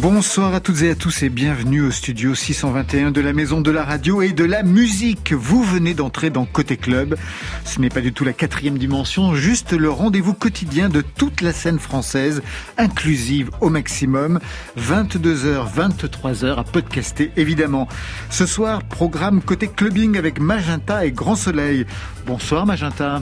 Bonsoir à toutes et à tous et bienvenue au studio 621 de la Maison de la Radio et de la Musique. Vous venez d'entrer dans Côté Club. Ce n'est pas du tout la quatrième dimension, juste le rendez-vous quotidien de toute la scène française, inclusive au maximum. 22h, 23h à podcaster évidemment. Ce soir, programme Côté Clubbing avec Magenta et Grand Soleil. Bonsoir Magenta.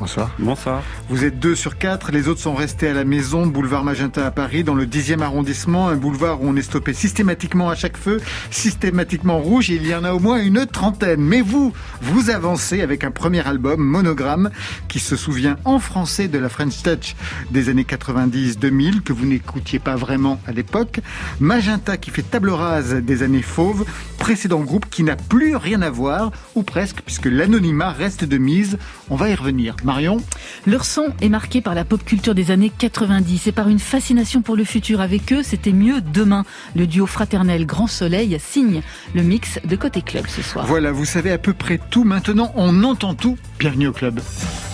Bonsoir. Bonsoir. Vous êtes deux sur quatre, les autres sont restés à la maison, boulevard Magenta à Paris, dans le 10e arrondissement, un boulevard où on est stoppé systématiquement à chaque feu, systématiquement rouge, il y en a au moins une trentaine. Mais vous, vous avancez avec un premier album, Monogramme, qui se souvient en français de la French Touch des années 90-2000, que vous n'écoutiez pas vraiment à l'époque. Magenta qui fait table rase des années fauves, précédent groupe qui n'a plus rien à voir, ou presque, puisque l'anonymat reste de mise. On va y revenir. Marion Leur son est marqué par la pop culture des années 90 et par une fascination pour le futur. Avec eux, c'était mieux demain. Le duo fraternel Grand Soleil signe le mix de Côté Club ce soir. Voilà, vous savez à peu près tout. Maintenant, on entend tout. Bienvenue au club.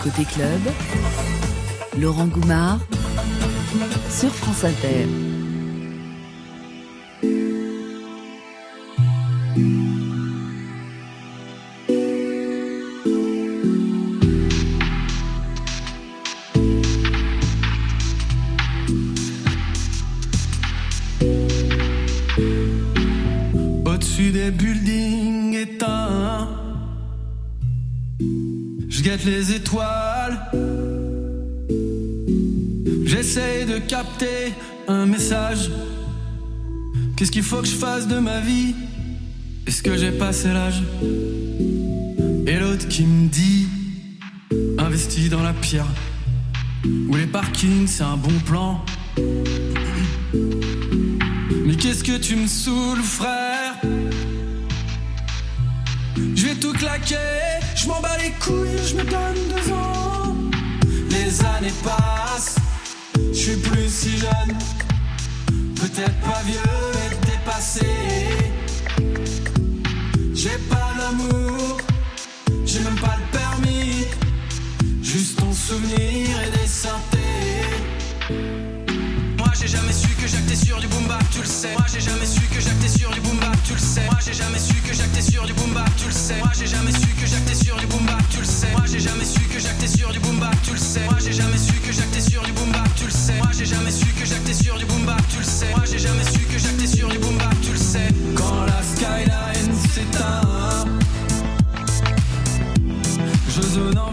Côté Club, Laurent Goumard sur France Inter. Les étoiles. J'essaye de capter un message. Qu'est-ce qu'il faut que je fasse de ma vie? Est-ce que j'ai passé l'âge? Et l'autre qui me dit Investi dans la pierre. Où les parkings, c'est un bon plan. Mais qu'est-ce que tu me saoules, frère? Je vais tout claquer, je m'en bats les couilles, je me donne deux ans. Les années passent, je suis plus si jeune. Peut-être pas vieux, mais dépassé. J'ai pas l'amour, j'ai même pas le permis. Juste ton souvenir et des j'ai jamais su que j'actais sur du boom bap, tu le sais. Moi j'ai jamais su que j'actais sur du boom bap, tu le sais. Moi j'ai jamais su que j'actais sur du boom bap, tu le sais. Moi j'ai jamais su que j'actais sur du boom bap, tu le sais. Moi j'ai jamais su que j'actais sur du boom bap, tu le sais. Moi j'ai jamais su que j'actais sur du boom bap, tu le sais. Moi j'ai jamais su que j'actais sur du boom bap, tu le sais. Moi j'ai jamais su que j'actais sur du boom bap, tu le sais. Quand la skyline s'éteint, je zone en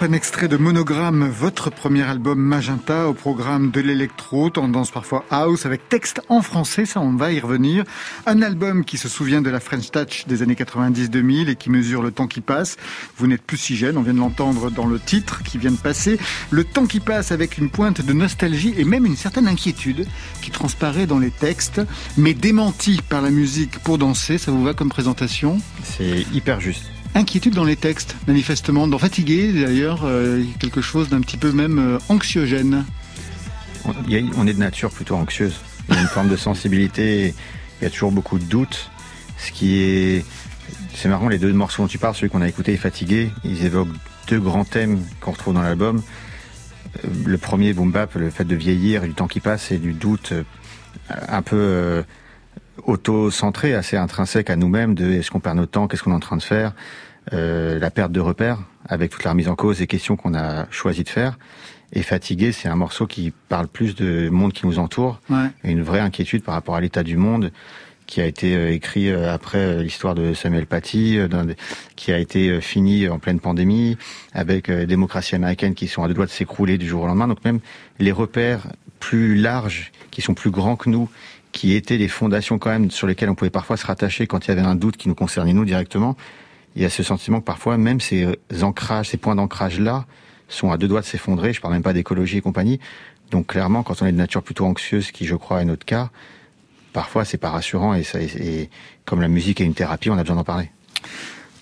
Un extrait de Monogramme, votre premier album Magenta au programme de l'électro, tendance parfois house, avec texte en français, ça on va y revenir. Un album qui se souvient de la French Touch des années 90-2000 et qui mesure le temps qui passe. Vous n'êtes plus si jeune, on vient de l'entendre dans le titre qui vient de passer. Le temps qui passe avec une pointe de nostalgie et même une certaine inquiétude qui transparaît dans les textes, mais démenti par la musique pour danser, ça vous va comme présentation? C'est hyper juste inquiétude dans les textes, manifestement, dans Fatigué d'ailleurs, euh, quelque chose d'un petit peu même euh, anxiogène. On, est de nature plutôt anxieuse. Il y a une forme de sensibilité, il y a toujours beaucoup de doutes. Ce qui est. C'est marrant, les deux morceaux dont tu parles, celui qu'on a écouté est Fatigué, ils évoquent deux grands thèmes qu'on retrouve dans l'album. Euh, le premier, Boom Bap, le fait de vieillir, du temps qui passe et du doute un peu auto-centré, assez intrinsèque à nous-mêmes, de est-ce qu'on perd notre temps, qu'est-ce qu'on est en train de faire, euh, la perte de repères, avec toute la remise en cause des questions qu'on a choisi de faire. Et Fatigué, c'est un morceau qui parle plus de monde qui nous entoure, et une vraie inquiétude par rapport à l'état du monde, qui a été euh, écrit euh, après l'histoire de Samuel Paty, qui a été fini en pleine pandémie, avec des démocraties américaines qui sont à deux doigts de s'écrouler du jour au lendemain. Donc même les repères plus larges, qui sont plus grands que nous, qui étaient les fondations quand même sur lesquelles on pouvait parfois se rattacher quand il y avait un doute qui nous concernait nous directement. Il y a ce sentiment que parfois même ces ancrages, ces points d'ancrage là sont à deux doigts de s'effondrer. Je parle même pas d'écologie et compagnie. Donc clairement, quand on est de nature plutôt anxieuse, qui je crois est notre cas, parfois c'est pas rassurant et, ça, et comme la musique est une thérapie, on a besoin d'en parler.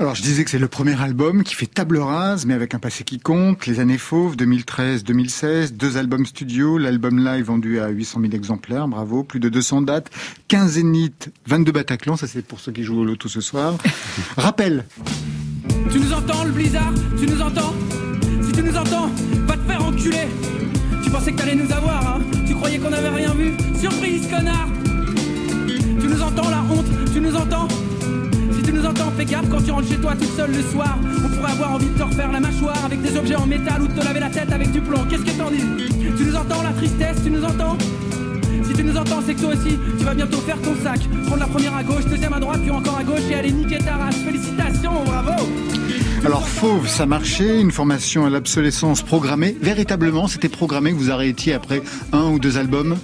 Alors je disais que c'est le premier album qui fait table rase, mais avec un passé qui compte. Les années fauves, 2013-2016, deux albums studio, l'album live vendu à 800 000 exemplaires, bravo, plus de 200 dates, 15 zéniths, 22 Bataclan, ça c'est pour ceux qui jouent au loto ce soir. Rappel. Tu nous entends le blizzard? Tu nous entends? Si tu nous entends, va te faire enculer. Tu pensais que t'allais nous avoir, fais gaffe quand tu rentres chez toi toute seule le soir. On pourrait avoir envie de te refaire la mâchoire avec des objets en métal ou de te laver la tête avec du plomb. Qu'est-ce que t'en dis Tu nous entends la tristesse, tu nous entends si tu nous entends, c'est que toi aussi, tu vas bientôt faire ton sac. Prendre la première à gauche, deuxième à droite, puis encore à gauche et aller niquer ta race. Félicitations, bravo alors Fauve, ça marchait, une formation à l'obsolescence programmée. Véritablement, c'était programmé que vous arrêtiez après un ou deux albums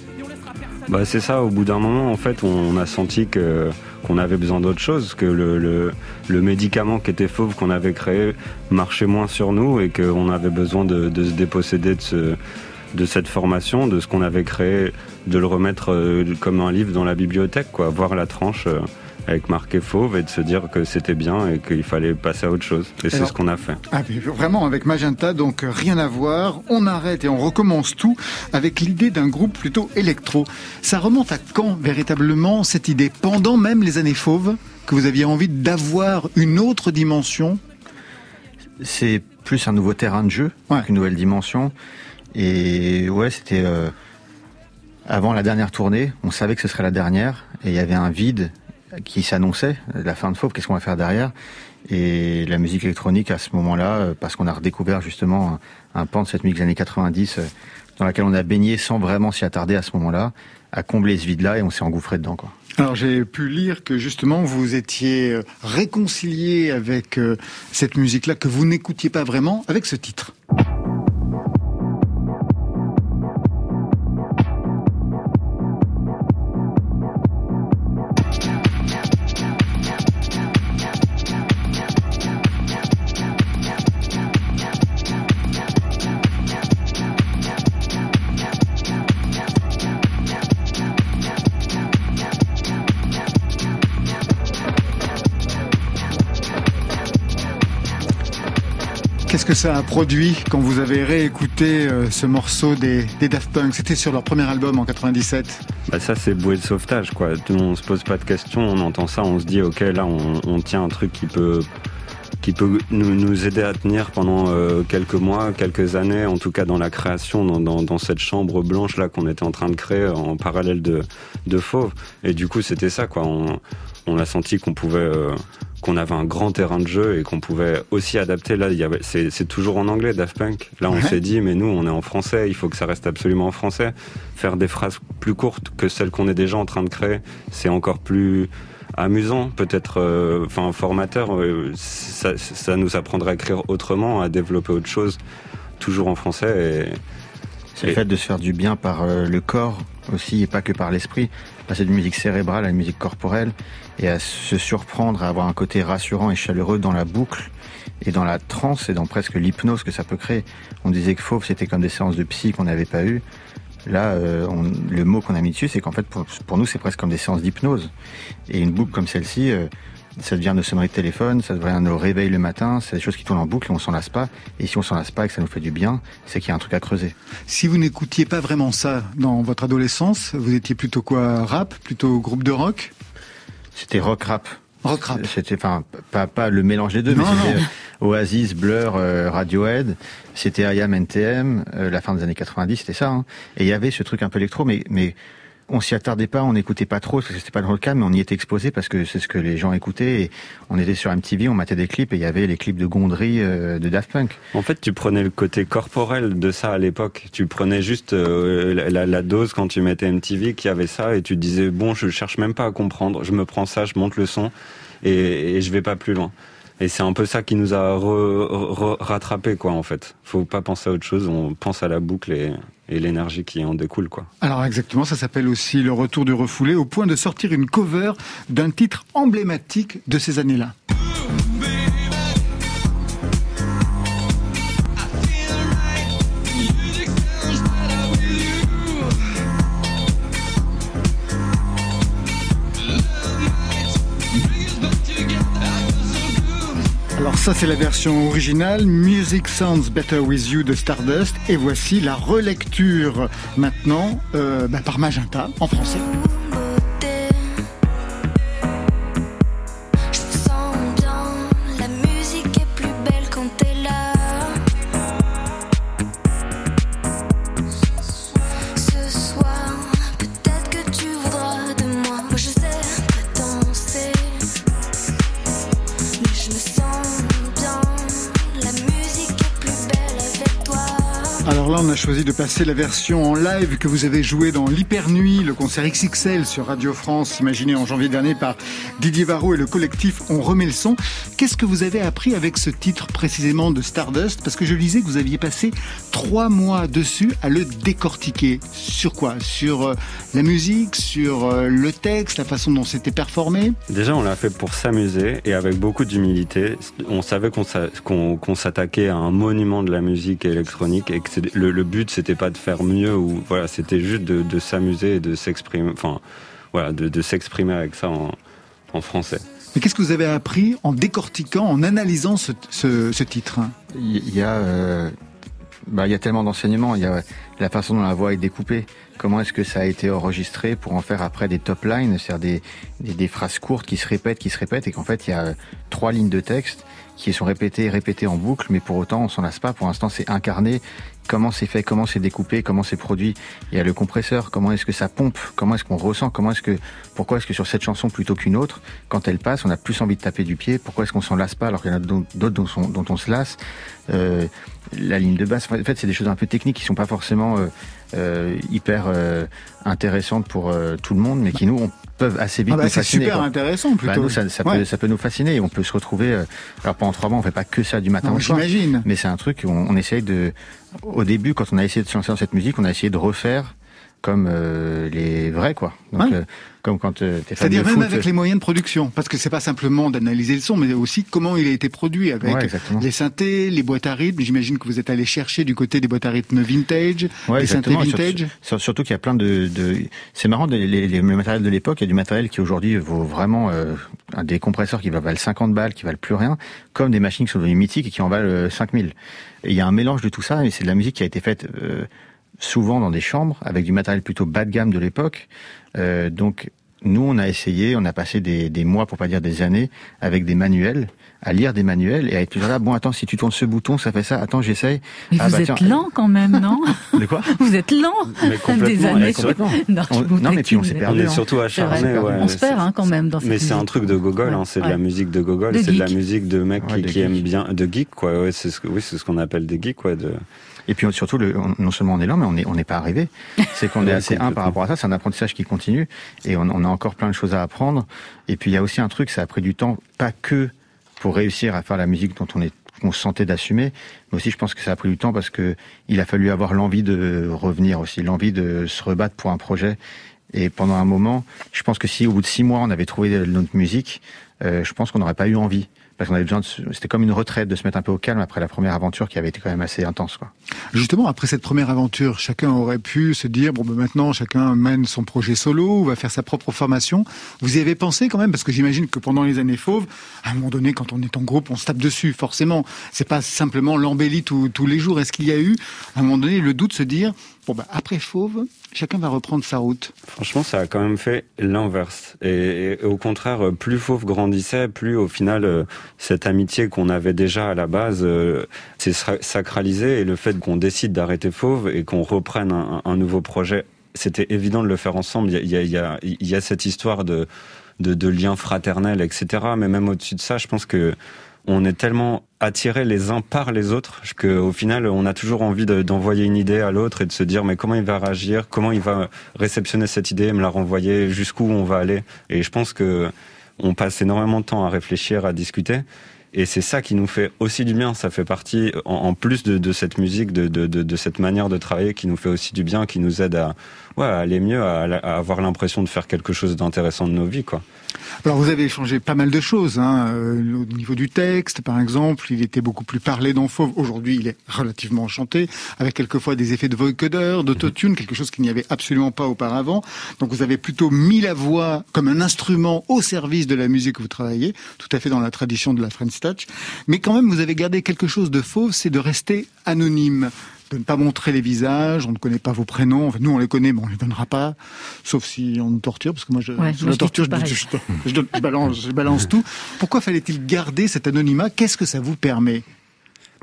bah, C'est ça, au bout d'un moment, en fait, on a senti que qu'on avait besoin d'autre chose, que le, médicament qui était fauve qu'on avait créé marchait moins sur nous et qu'on avait besoin de, se déposséder de, ce, de cette formation, de ce qu'on avait créé, de le remettre euh, comme un livre dans la bibliothèque, voir la tranche. Avec marqué fauve et de se dire que c'était bien et qu'il fallait passer à autre chose. Et c'est ce qu'on a fait. Ah, vraiment, avec Magenta, donc rien à voir. On arrête et on recommence tout avec l'idée d'un groupe plutôt électro. Ça remonte à quand véritablement cette idée? Pendant même les années fauves que vous aviez envie d'avoir une autre dimension? C'est plus un nouveau terrain de jeu, une nouvelle dimension. Et ouais, c'était euh, avant la dernière tournée. On savait que ce serait la dernière et il y avait un vide qui s'annonçait, la fin de Fauve, qu'est-ce qu'on va faire derrière? Et la musique électronique à ce moment-là, euh, parce qu'on a redécouvert justement un, pan de cette musique des années 90 euh, dans laquelle on a baigné sans vraiment s'y attarder à ce moment-là, a comblé ce vide-là et on s'est engouffré dedans. Quoi. Alors j'ai pu lire que justement vous étiez euh, réconcilié avec cette musique-là que vous n'écoutiez pas vraiment avec ce titre. Que ça a produit quand vous avez réécouté euh, ce morceau des, Daft Punk? C'était sur leur premier album en 97. Bah ça c'est bouée de sauvetage quoi. On se pose pas de questions, on entend ça, on se dit ok là on, tient un truc qui peut qui peut nous, aider à tenir pendant euh, quelques mois, quelques années, en tout cas dans la création, dans, cette chambre blanche là qu'on était en train de créer en parallèle de, de Fauve. Et du coup c'était ça quoi. On, a senti qu'on pouvait euh, qu'on avait un grand terrain de jeu et qu'on pouvait aussi adapter. Là, c'est toujours en anglais, Daft Punk. Là, on s'est dit, mais nous, on est en français, il faut que ça reste absolument en français. Faire des phrases plus courtes que celles qu'on est déjà en train de créer, c'est encore plus amusant, peut-être, euh, enfin formateur. Ça, ça, nous apprendrait à écrire autrement, à développer autre chose, toujours en français. Et, c'est le fait de se faire du bien par le corps aussi et pas que par l'esprit. Passer de musique cérébrale à une musique corporelle et à se surprendre, à avoir un côté rassurant et chaleureux dans la boucle et dans la transe et dans presque l'hypnose que ça peut créer. On disait que Fauve, c'était comme des séances de psy qu'on n'avait pas eues. Là, euh, le mot qu'on a mis dessus, c'est qu'en fait, pour, nous, c'est presque comme des séances d'hypnose. Et une boucle comme celle-ci, euh, ça devient nos sonneries de téléphone, ça devient nos réveils le matin, c'est des choses qui tournent en boucle et on s'en lasse pas. Et si on s'en lasse pas et que ça nous fait du bien, c'est qu'il y a un truc à creuser. Si vous n'écoutiez pas vraiment ça dans votre adolescence, vous étiez plutôt quoi Rap Plutôt groupe de rock? C'était rock rap. Rock rap. C'était enfin pas, pas le mélange des deux, mais c'était Oasis, Blur, euh, Radiohead. C'était IAM NTM, euh, la fin des années 90, c'était ça. Hein. Et il y avait ce truc un peu électro, mais mais on s'y attardait pas, on n'écoutait pas trop parce que c'était pas dans le cas, mais on y était exposé parce que c'est ce que les gens écoutaient. Et on était sur MTV, on matait des clips et il y avait les clips de Gondry de Daft Punk. En fait, tu prenais le côté corporel de ça à l'époque. Tu prenais juste la, la, dose quand tu mettais MTV qui avait ça et tu disais bon, je cherche même pas à comprendre, je me prends ça, je monte le son et, et je vais pas plus loin. Et c'est un peu ça qui nous a rattrapé, quoi, en fait. Faut pas penser à autre chose, on pense à la boucle et, et l'énergie qui en découle, quoi. Alors exactement, ça s'appelle aussi le retour du refoulé, au point de sortir une cover d'un titre emblématique de ces années-là. Ça c'est la version originale, Music Sounds Better With You de Stardust, et voici la relecture maintenant euh, bah, par Magenta en français. On a choisi de passer la version en live que vous avez jouée dans l'Hypernuit, le concert XXL sur Radio France, imaginé en janvier dernier par Didier Varro et le collectif On remet le son. Qu'est-ce que vous avez appris avec ce titre précisément de Stardust? Parce que je lisais que vous aviez passé trois mois dessus à le décortiquer. Sur quoi? Sur euh, la musique, sur euh, le texte, la façon dont c'était performé? Déjà, on l'a fait pour s'amuser et avec beaucoup d'humilité. On savait qu'on s'attaquait à un monument de la musique électronique et que le le, but c'était pas de faire mieux ou voilà, c'était juste de, s'amuser et de s'exprimer, enfin voilà, de, s'exprimer avec ça en, français. Mais qu'est-ce que vous avez appris en décortiquant, en analysant ce, titre? Il y a, euh, bah, il y a tellement d'enseignements. Il y a la façon dont la voix est découpée. Comment est-ce que ça a été enregistré pour en faire après des top lines, c'est-à-dire des, des, phrases courtes qui se répètent, qui se répètent, et qu'en fait il y a trois lignes de texte qui sont répétées, répétées en boucle, mais pour autant on s'en lasse pas. Pour l'instant, c'est incarné comment c'est fait, comment c'est découpé, comment c'est produit. Il y a le compresseur, comment est-ce que ça pompe, comment est-ce qu'on ressent, comment est-ce que, pourquoi est-ce que sur cette chanson plutôt qu'une autre, quand elle passe, on a plus envie de taper du pied. Pourquoi est-ce qu'on s'en lasse pas alors qu'il y en a d'autres dont, on se lasse. Euh, la ligne de basse, en fait, c'est des choses un peu techniques qui sont pas forcément euh, euh, hyper intéressantes pour tout le monde, mais qui nous peuvent assez vite ah bah, nous fasciner. C'est super intéressant plutôt. Bah, nous, ça, ça, peut, ça, peut, nous fasciner on peut se retrouver. alors pendant trois mois, on fait pas que ça du matin au soir. J'imagine. Mais c'est un truc où on, on essaye de. Au début, quand on a essayé de se lancer dans cette musique, on a essayé de refaire comme les vrais, quoi. Donc, comme quand euh, C'est-à-dire même avec les moyens de production, parce que c'est pas simplement d'analyser le son, mais aussi comment il a été produit avec les synthés, les boîtes à rythme. J'imagine que vous êtes allé chercher du côté des boîtes à rythme vintage, les synthés vintage. surtout qu'il y a plein de, de... c'est marrant, les, les, les matériels de l'époque, il y a du matériel qui aujourd'hui vaut vraiment euh, des compresseurs qui valent 50 balles, qui valent plus rien, comme des machines qui sont devenues mythiques et qui en valent 5000. Et il y a un mélange de tout ça, et c'est de la musique qui a été faite. Euh, souvent dans des chambres avec du matériel plutôt bas de gamme de l'époque. Euh, donc nous, on a essayé, on a passé des, des, mois, pour pas dire des années, avec des manuels, à lire des manuels et à être plus là. Bon, attends, si tu tournes ce bouton, ça fait ça. Attends, j'essaye. Mais ah, vous bah, êtes lent quand même, non De quoi Vous êtes lent. Mais complètement. Des années. Non, non, mais puis on s'est perdu. On est surtout acharné. Ouais, on se perd hein, quand même dans cette Mais c'est un truc de Gogol. Hein, c'est de la musique de Gogol. C'est de la musique de mecs qui, qui aiment bien, de geeks quoi. Ouais, c'est ce que, oui, c'est ce qu'on appelle des geeks quoi. De Et puis surtout, le, non seulement on est lent, mais on n'est on pas arrivé. C'est qu'on est assez un par rapport à ça. C'est un apprentissage qui continue et on, on, a encore plein de choses à apprendre. Et puis il y a aussi un truc, ça a pris du temps, pas que pour réussir à faire la musique dont on est qu'on se sentait d'assumer, mais aussi je pense que ça a pris du temps parce que il a fallu avoir l'envie de revenir aussi, l'envie de se rebattre pour un projet. Et pendant un moment, je pense que si au bout de six mois on avait trouvé notre musique, euh, je pense qu'on n'aurait pas eu envie parce qu'on avait besoin de, c'était comme une retraite de se mettre un peu au calme après la première aventure qui avait été quand même assez intense, quoi. Justement, après cette première aventure, chacun aurait pu se dire, bon, ben maintenant, chacun mène son projet solo, ou va faire sa propre formation. Vous y avez pensé quand même? Parce que j'imagine que pendant les années fauves, à un moment donné, quand on est en groupe, on se tape dessus, forcément. C'est pas simplement l'embellie tous, les jours. Est-ce qu'il y a eu, à un moment donné, le doute de se dire, bon, ben, après fauve, chacun va reprendre sa route. Franchement, ça a quand même fait l'inverse. Et, au contraire, plus Fauve grandissait, plus au final, euh, cette amitié qu'on avait déjà à la base euh, s'est sacralisée. Et le fait qu'on décide d'arrêter Fauve et qu'on reprenne un, nouveau projet, c'était évident de le faire ensemble. Il y a, cette histoire de, de lien fraternel, etc. Mais même au-dessus de ça, je pense que on est tellement attirés les uns par les autres qu'au final on a toujours envie d'envoyer une idée à l'autre et de se dire mais comment il va réagir, comment il va réceptionner cette idée, me la renvoyer, jusqu'où on va aller. Et je pense que on passe énormément de temps à réfléchir, à discuter. Et c'est ça qui nous fait aussi du bien. Ça fait partie, en, plus de, cette musique, de, cette manière de travailler, qui nous fait aussi du bien, qui nous aide à, ouais, aller mieux, à, à avoir l'impression de faire quelque chose d'intéressant de nos vies, quoi. Alors vous avez changé pas mal de choses. Hein. Euh, au niveau du texte, par exemple, il était beaucoup plus parlé dans Fauve. Aujourd'hui, il est relativement chanté, avec quelquefois des effets de vocoder, d'autotune, quelque chose qu'il n'y avait absolument pas auparavant. Donc vous avez plutôt mis la voix comme un instrument au service de la musique que vous travaillez, tout à fait dans la tradition de la French Touch. Mais quand même, vous avez gardé quelque chose de fauve, c'est de rester anonyme de ne pas montrer les visages, on ne connaît pas vos prénoms. Enfin, nous, on les connaît, mais on les donnera pas, sauf si on nous torture, parce que moi, je, ouais, sous la torture, je, je, je, je, balance, je balance tout. Pourquoi fallait-il garder cet anonymat? Qu'est-ce que ça vous permet?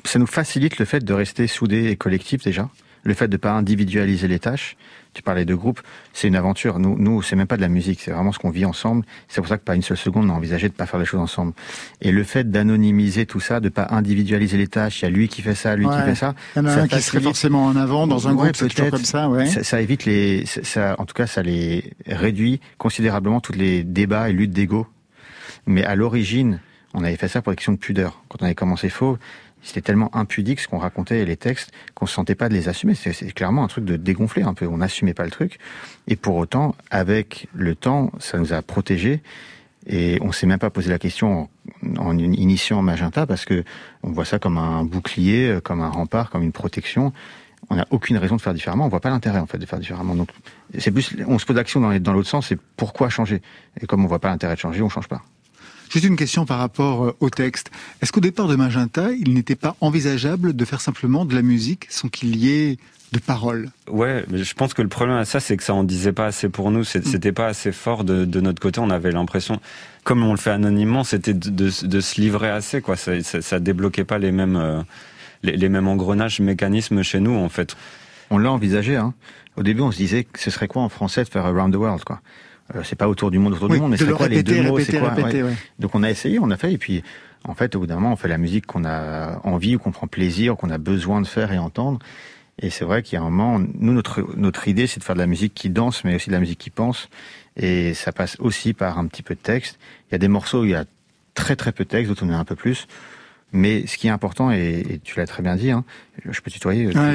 Ça nous facilite le fait de rester soudés et collectifs déjà, le fait de ne pas individualiser les tâches. Tu parlais de groupe, c'est une aventure. Nous, nous, c'est même pas de la musique, c'est vraiment ce qu'on vit ensemble. C'est pour ça que pas une seule seconde on a envisagé de pas faire les choses ensemble. Et le fait d'anonymiser tout ça, de pas individualiser les tâches, il y a lui qui fait ça, lui ouais. qui fait ça. Il y en a ça un qui serait forcément en avant dans un ouais, groupe, c'est comme ça, ouais. Ça, ça évite les, ça, en tout cas, ça les réduit considérablement tous les débats et luttes d'ego. Mais à l'origine, on avait fait ça pour des questions de pudeur. Quand on avait commencé faux, c'était tellement impudique ce qu'on racontait et les textes qu'on se sentait pas de les assumer. C'est clairement un truc de dégonfler un peu. On n'assumait pas le truc. Et pour autant, avec le temps, ça nous a protégés. Et on s'est même pas posé la question en, en initiant Magenta parce que on voit ça comme un bouclier, comme un rempart, comme une protection. On n'a aucune raison de faire différemment. On voit pas l'intérêt en fait de faire différemment. Donc c'est plus, on se pose l'action dans, dans l'autre sens. C'est pourquoi changer? Et comme on voit pas l'intérêt de changer, on change pas. Juste une question par rapport au texte. Est-ce qu'au départ de Magenta, il n'était pas envisageable de faire simplement de la musique sans qu'il y ait de paroles? Ouais, mais je pense que le problème à ça, c'est que ça en disait pas assez pour nous. C'était pas assez fort de, de notre côté. On avait l'impression, comme on le fait anonymement, c'était de, de, de, se livrer assez. Quoi, ça, ça, ça débloquait pas les mêmes, euh, les, les, mêmes engrenages, mécanismes chez nous, en fait. On l'a envisagé. Hein. Au début, on se disait que ce serait quoi en français de faire Around the World, quoi. Euh, c'est pas autour du monde, autour oui, du monde, mais c'est quoi répéter, les deux mots, c'est quoi répéter, ouais. Donc on a essayé, on a fait, et puis en fait, au bout d'un moment, on fait la musique qu'on a envie, ou qu'on prend plaisir, qu'on a besoin de faire et entendre. Et c'est vrai qu'il y a un moment, nous, notre, notre idée, c'est de faire de la musique qui danse, mais aussi de la musique qui pense. Et ça passe aussi par un petit peu de texte. Il y a des morceaux où il y a très très peu de texte, d'autres on a un peu plus. Mais ce qui est important, et, et tu l'as très bien dit, hein, je peux tutoyer, ah,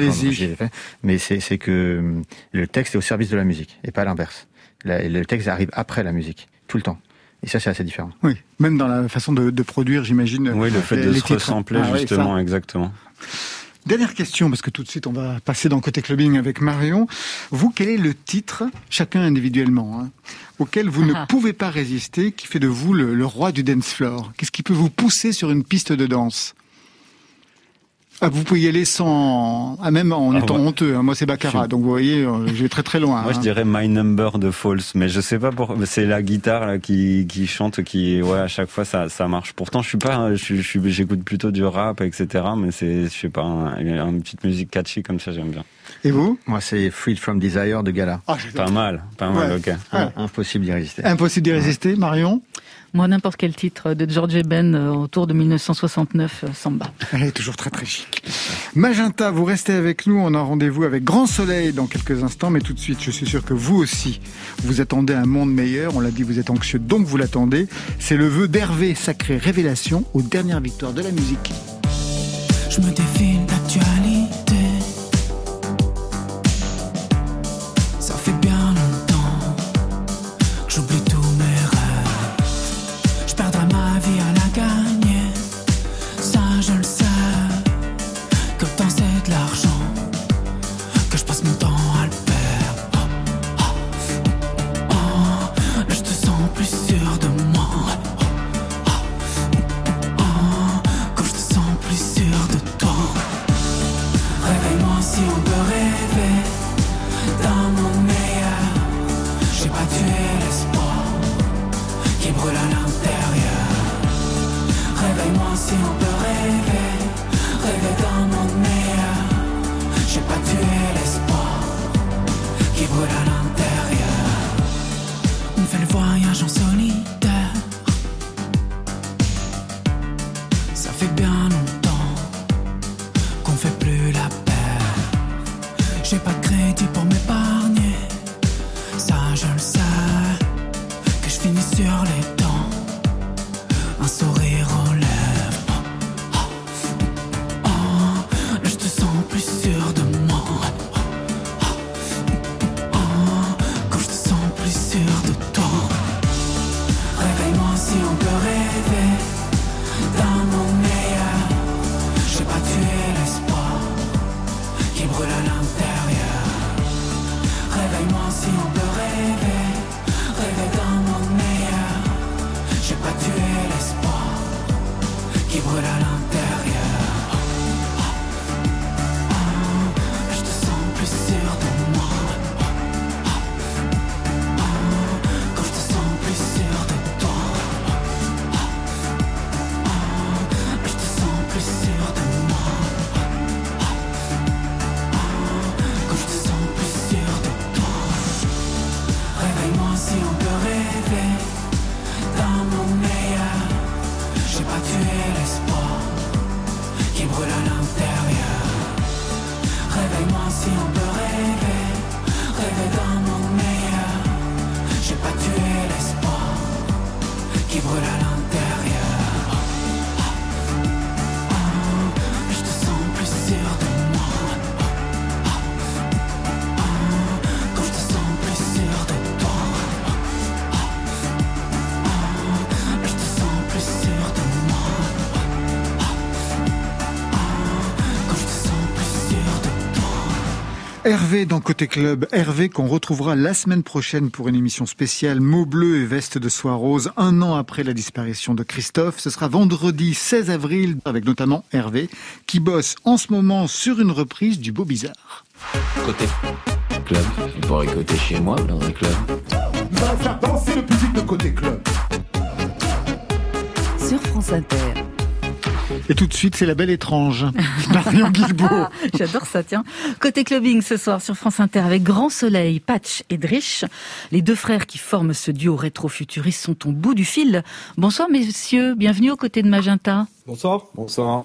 fait, mais c'est que le texte est au service de la musique, et pas l'inverse. Le texte arrive après la musique, tout le temps. Et ça, c'est assez différent. Oui, même dans la façon de, de produire, j'imagine. Oui, le fait les, de les se titres. ressembler, Ah, justement, oui, exactement. Dernière question, parce que tout de suite on va passer dans côté clubbing avec Marion. Vous, quel est le titre, chacun individuellement, hein, auquel vous Ah. ne pouvez pas résister, qui fait de vous le, le roi du dance floor? Qu'est-ce qui peut vous pousser sur une piste de danse? Ah, vous pouvez y aller sans, ah, même en Ah, étant ouais. honteux. hein. Moi, c'est Baccarat, Je- donc vous voyez, euh, je vais très très loin. Moi, je hein. dirais My Number de False, mais je sais pas pour. C'est la guitare là qui qui chante, qui ouais à chaque fois ça ça marche. Pourtant, je suis pas, je suis- je suis- j'écoute plutôt du rap, etc. Mais c'est, je sais pas, un- une petite musique catchy comme ça, j'aime bien. Et vous? Moi, c'est Freed from Desire de Gala. ah. Pas mal, pas mal, Ouais. ok. Impossible d'y résister. Impossible d'y résister, Marion? Moi, n'importe quel titre de George Ben euh, autour de 1969, euh, Samba. Elle est toujours très très chic. Magenta, vous restez avec nous. On a rendez-vous avec Grand Soleil dans quelques instants, mais tout de suite, je suis sûr que vous aussi, vous attendez un monde meilleur. On l'a dit, vous êtes anxieux, donc vous l'attendez. C'est le vœu d'Hervé, sacré révélation, aux dernières victoires de la musique. Je me défile Hervé dans Côté Club. Hervé qu'on retrouvera la semaine prochaine pour une émission spéciale Mots bleus et veste de soie rose, un an après la disparition de Christophe. Ce sera vendredi 16 avril avec notamment Hervé qui bosse en ce moment sur une reprise du Beau Bizarre. Côté club. Il pourrait côté chez moi dans un club. Va faire danser le public de côté club. Sur France Inter. Et tout de suite, c'est la belle étrange. Marion Guilbault. Ah, J'adore ça, tiens. Côté clubbing ce soir sur France Inter avec Grand Soleil, Patch et Drish. Les deux frères qui forment ce duo rétro-futuriste sont au bout du fil. Bonsoir messieurs, bienvenue aux côtés de Magenta. Bonsoir. Bonsoir.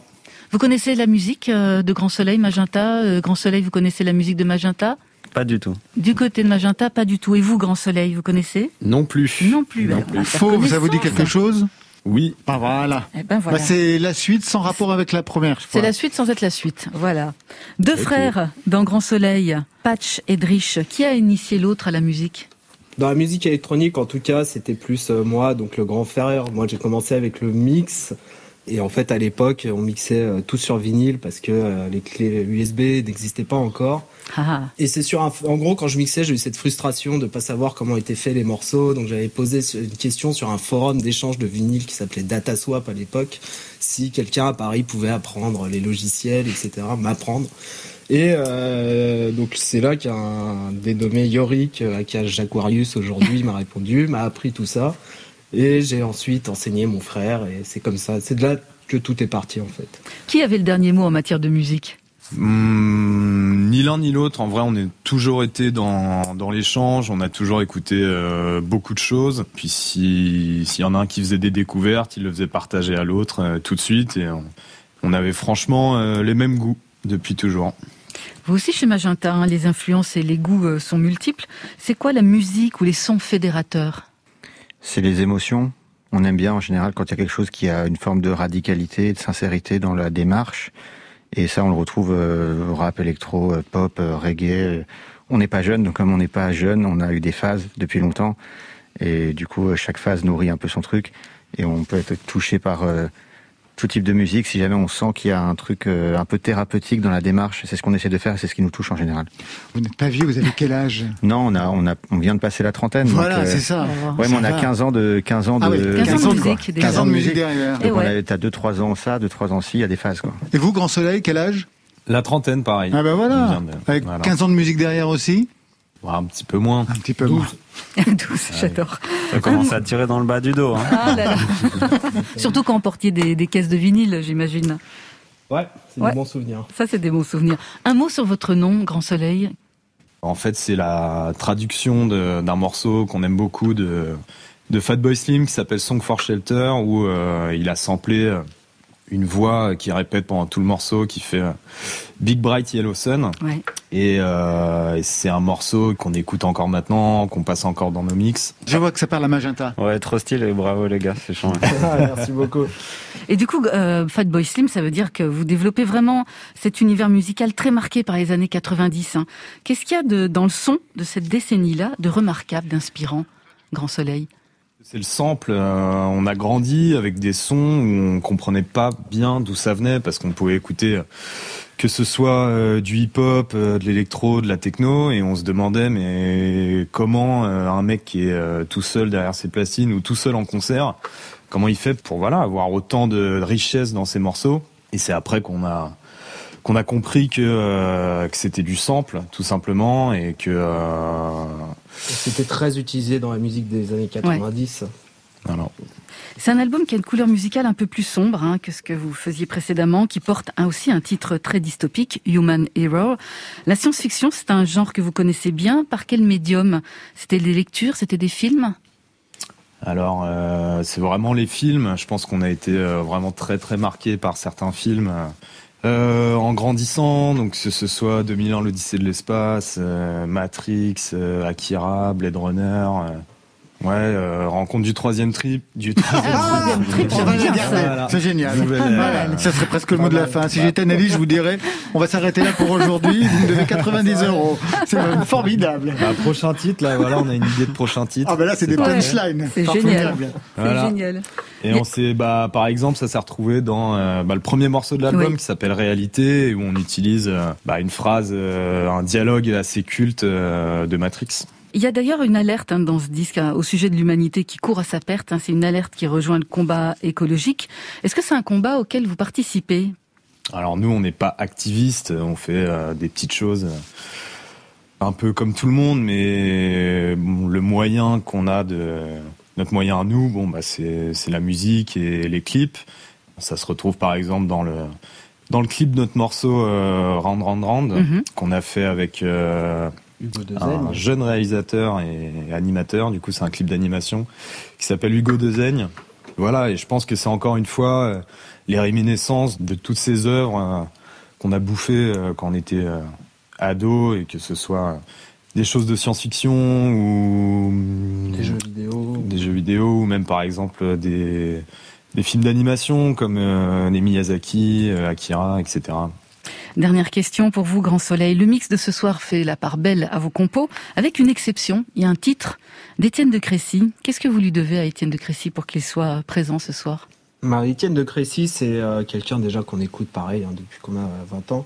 Vous connaissez la musique euh, de Grand Soleil, Magenta? Euh, Grand Soleil, vous connaissez la musique de Magenta? Pas du tout. Du côté de Magenta, pas du tout. Et vous, Grand Soleil, vous connaissez? Non plus. Non plus. Non va faire Fauve, ça vous dit quelque chose? Oui. Ah voilà. Eh ben voilà. Bah, c'est la suite sans rapport avec la première. je C'est la suite sans être la suite. Voilà. Deux frères dans Grand Soleil, Patch et Drish. Qui a initié l'autre à la musique? Dans la musique électronique, en tout cas, c'était plus euh, moi, donc le grand frère. Moi, j'ai commencé avec le mix. Et en fait, à l'époque, on mixait euh, tout sur vinyle parce que euh, les clés USB n'existaient pas encore. Ah, Et c'est sur un, en gros, quand je mixais, j'ai eu cette frustration de pas savoir comment étaient faits les morceaux. Donc j'avais posé une question sur un forum d'échange de vinyle qui s'appelait Dataswap à l'époque. Si quelqu'un à Paris pouvait apprendre les logiciels, etc., m'apprendre. Et euh, donc c'est là qu'un dénommé Yorick, euh, aka Jaguarius aujourd'hui, m'a répondu, m'a appris tout ça. Et j'ai ensuite enseigné mon frère. Et c'est comme ça. C'est de là que tout est parti en fait. Qui avait le dernier mot en matière de musique? Hmm, ni l'un ni l'autre. En vrai, on a toujours été dans, dans l'échange. On a toujours écouté euh, beaucoup de choses. Puis si s'il y en a un qui faisait des découvertes, il le faisait partager à l'autre euh, tout de suite. Et on, on avait franchement euh, les mêmes goûts depuis toujours. Vous aussi chez Magenta, hein, les influences et les goûts euh, sont multiples. C'est quoi la musique ou les sons fédérateurs? C'est les émotions. On aime bien en général quand il y a quelque chose qui a une forme de radicalité, de sincérité dans la démarche. Et ça, on le retrouve euh, rap, électro, euh, pop, euh, reggae. On n'est pas jeune, donc comme on n'est pas jeune, on a eu des phases depuis longtemps. Et du coup, chaque phase nourrit un peu son truc. Et on peut être touché par tout type de musique si jamais on sent qu'il y a un truc euh, un peu thérapeutique dans la démarche. C'est ce qu'on essaie de faire et c'est ce qui nous touche en général. Vous n'êtes pas vieux, vous avez quel âge? Non, on a, on a, on vient de passer la trentaine. Voilà, euh, c'est ça. Ouais, mais on a Ça va. 15 ans de, 15 ans de, Ah oui, 15 ans de musique, déjà. 15 ans de musique derrière. Donc on ouais. a, t'as 2-3 ans ça, 2-3 ans ci, il y a des phases quoi. Et vous, Grand Soleil, quel âge? La trentaine, pareil. Ah ben voilà. de- Avec voilà. 15 ans de musique derrière aussi? Ouais, un petit peu moins. Un petit peu moins. 12, j'adore. Ça commence à tirer dans le bas du dos. Hein. Ah là là. Surtout quand on portait des, des caisses de vinyle, j'imagine. Ouais, c'est Ouais. des bons souvenirs. Ça, c'est des bons souvenirs. Un mot sur votre nom, Grand Soleil? En fait, c'est la traduction d'un morceau qu'on aime beaucoup de, de Fatboy Slim qui s'appelle Song for Shelter où euh, il a samplé euh, une voix qui répète pendant tout le morceau qui fait euh, Big Bright Yellow Sun. Ouais. Et, euh, et c'est un morceau qu'on écoute encore maintenant, qu'on passe encore dans nos mix. Je vois que ça parle à Magenta. Ouais, trop stylé, bravo les gars, c'est changé. Merci beaucoup. Et du coup, euh, Fatboy Slim, ça veut dire que vous développez vraiment cet univers musical très marqué par les années 90. hein. Qu'est-ce qu'il y a de, dans le son de cette décennie-là de remarquable, d'inspirant, Grand Soleil? C'est le sample. euh, on a grandi avec des sons où on comprenait pas bien d'où ça venait parce qu'on pouvait écouter euh, que ce soit euh, du hip-hop, euh, de l'électro, de la techno, et on se demandait mais comment un mec qui est tout seul derrière ses platines ou tout seul en concert, comment il fait pour voilà avoir autant de richesse dans ses morceaux. Et c'est après qu'on a qu'on a compris que euh, que c'était du sample tout simplement et que euh, C'était très utilisé dans la musique des années 90. voilà. C'est un album qui a une couleur musicale un peu plus sombre hein, que ce que vous faisiez précédemment, qui porte un- aussi un titre très dystopique, Human Error. La science-fiction, c'est un genre que vous connaissez bien. Par quel médium? C'était des lectures, c'était des films? Alors, euh, c'est vraiment les films. Je pense qu'on a été euh, vraiment très très marqué par certains films. Euh, en grandissant, donc que ce soit 2001 l'Odyssée de l'espace, euh, Matrix, euh, Akira, Blade Runner, ouais, euh, Rencontre du troisième trip, du troisième troisième trip, On va dire. Voilà. C'est génial. Nouvelle. Ça serait presque le mot de la fin. Si j'étais Annelise, je vous dirais, on va s'arrêter là pour aujourd'hui. Vous me devez 90 euros. C'est formidable. Bah, prochain titre, là, voilà, on a une idée de prochain titre. Ah ben là, c'est des punchlines. C'est génial. Voilà. Génial. Et on s'est, bah, par exemple, ça s'est retrouvé dans euh, bah, le premier morceau de l'album Oui. qui s'appelle Réalité, où on utilise euh, bah, une phrase, euh, un dialogue assez culte euh, de Matrix. Il y a d'ailleurs une alerte hein, dans ce disque hein, au sujet de l'humanité qui court à sa perte. hein. C'est une alerte qui rejoint le combat écologique. Est-ce que c'est un combat auquel vous participez? Alors nous, on n'est pas activistes, on fait euh, des petites choses euh, un peu comme tout le monde, mais bon, le moyen qu'on a de notre moyen à nous, bon bah c'est la musique et les clips. Ça se retrouve par exemple dans le dans le clip de notre morceau euh, Round Round Round Mhm. qu'on a fait avec euh, Hugo un jeune réalisateur et animateur. Du coup, c'est un clip d'animation qui s'appelle Hugo Dezaigne. Voilà, et je pense que c'est encore une fois euh, les réminiscences de toutes ces œuvres euh, qu'on a bouffées euh, quand on était ado, et que ce soit des choses de science-fiction ou Des jeux vidéo. des jeux vidéo, ou même par exemple des, des films d'animation comme les Miyazaki, Akira, etc. Dernière question pour vous, Grand Soleil. Le mix de ce soir fait la part belle à vos compos, avec une exception. Il y a un titre d'Étienne de Crécy. Qu'est-ce que vous lui devez à Étienne de Crécy pour qu'il soit présent ce soir? Marie-Étienne de Crécy, c'est euh, quelqu'un déjà qu'on écoute pareil hein, depuis qu'on a 20 ans.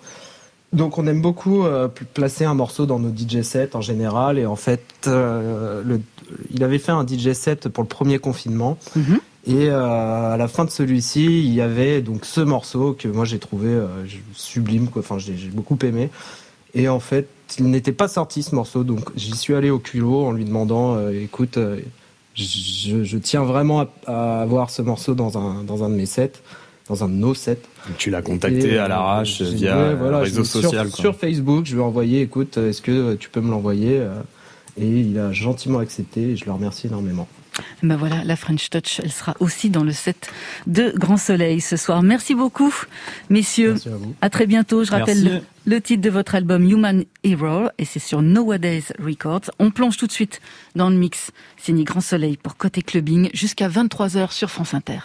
Donc on aime beaucoup euh, pl- placer un morceau dans nos DJ sets en général et en fait euh, le- il avait fait un DJ set pour le premier confinement Mhm. Et euh, à la fin de celui-ci il y avait donc ce morceau que moi j'ai trouvé euh, sublime quoi. Enfin j'ai beaucoup aimé et en fait il n'était pas sorti ce morceau donc j'y suis allé au culot en lui demandant euh, écoute euh, je, je tiens vraiment à, à avoir ce morceau dans un, dans un de mes sets. dans un de nos sets. Tu l'as contacté Et, à l'arrache via ouais, voilà, réseau sur- social. Sur. Facebook, je lui ai envoyé, écoute, est-ce que tu peux me l'envoyer Et il a gentiment accepté et je le remercie énormément. Ben voilà, la French Touch, elle sera aussi dans le set de Grand Soleil ce soir. Merci beaucoup, messieurs. Merci à vous. À très bientôt. Je rappelle le, le titre de votre album Human Hero et c'est sur Nowadays Records. On plonge tout de suite dans le mix signé Grand Soleil pour Côté Clubbing jusqu'à 23h sur France Inter.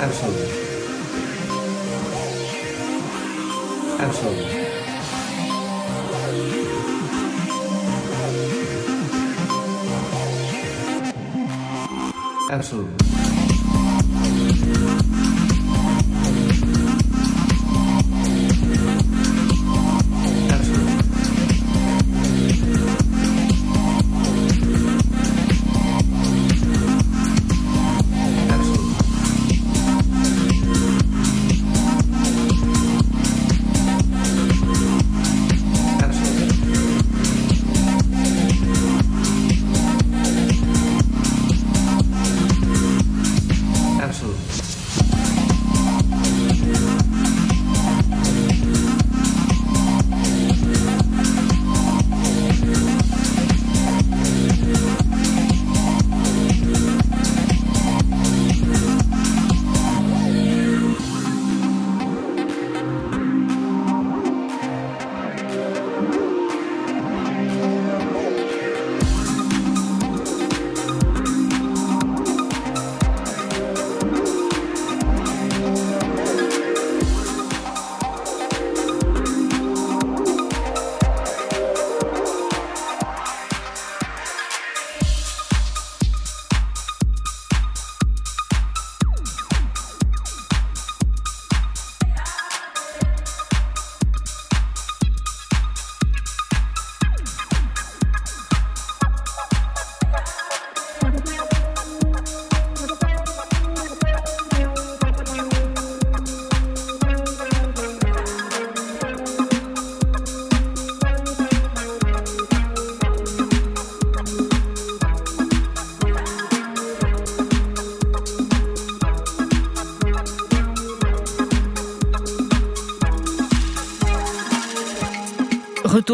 Absolutely. Absolutely. Absolutely.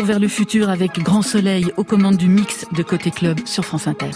Vers le futur avec Grand Soleil aux commandes du mix de Côté Club sur France Inter.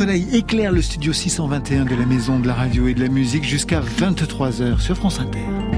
Soleil éclaire le studio 621 de la Maison de la Radio et de la Musique jusqu'à 23h sur France Inter.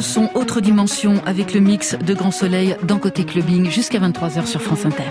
Autre son, autre dimension avec le mix de Grand Soleil dans Côté Clubbing jusqu'à 23h sur France Inter.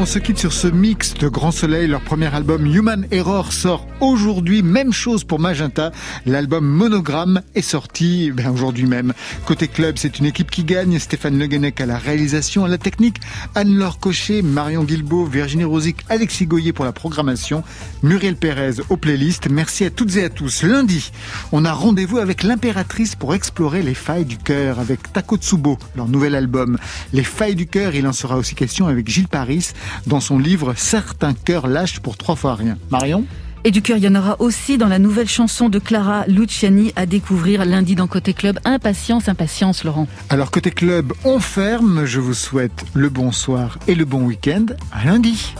On se quitte sur ce mix de Grand Soleil. Leur premier album Human Error sort aujourd'hui. Même chose pour Magenta. L'album Monogramme est sorti ben, aujourd'hui même. Côté club, c'est une équipe qui gagne. Stéphane Le Guenec à la réalisation, à la technique. Anne-Laure Cochet, Marion Guilbault, Virginie Rosic, Alexis Goyer pour la programmation. Muriel Pérez aux playlists. Merci à toutes et à tous. Lundi, on a rendez-vous avec l'impératrice pour explorer les failles du cœur avec Takotsubo, leur nouvel album. Les failles du cœur, il en sera aussi question avec Gilles Paris dans son livre Certains cœurs lâchent pour trois fois rien. Marion et du cœur, il y en aura aussi dans la nouvelle chanson de Clara Luciani à découvrir lundi dans Côté Club. Impatience, impatience, Laurent. Alors, Côté Club, on ferme. Je vous souhaite le bonsoir et le bon week-end. À lundi.